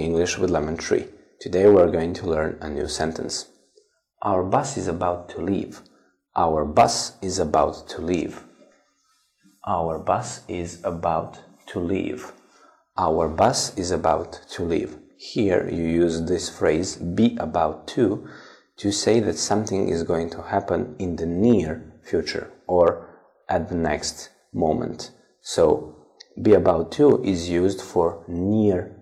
English with Lemon Tree. Today we're going to learn a new sentence. Our bus is about to leave. Our bus is about to leave. Our bus is about to leave. Our bus is about to leave. Here you use this phrase be about to to say that something is going to happen in the near future or at the next moment. So be about to is used for near